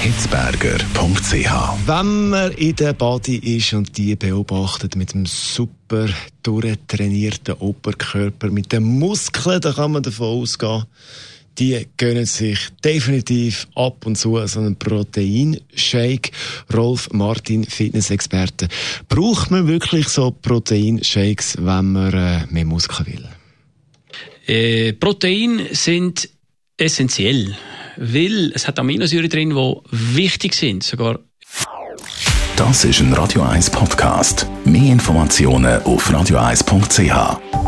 hitzberger.ch. Wenn man in der Body ist und die beobachtet mit einem super durchtrainierten Oberkörper, mit den Muskeln, da kann man davon ausgehen, die gönnen sich definitiv ab und zu so einen Proteinshake. Rolf Martin, Fitnessexperte. Braucht man wirklich so Proteinshakes, wenn man äh, mehr Muskeln will? Äh, Proteine sind essentiell weil es hat Aminosäuren drin, die wichtig sind, sogar. Das ist ein Radio 1 Podcast. Mehr Informationen auf radio1.ch.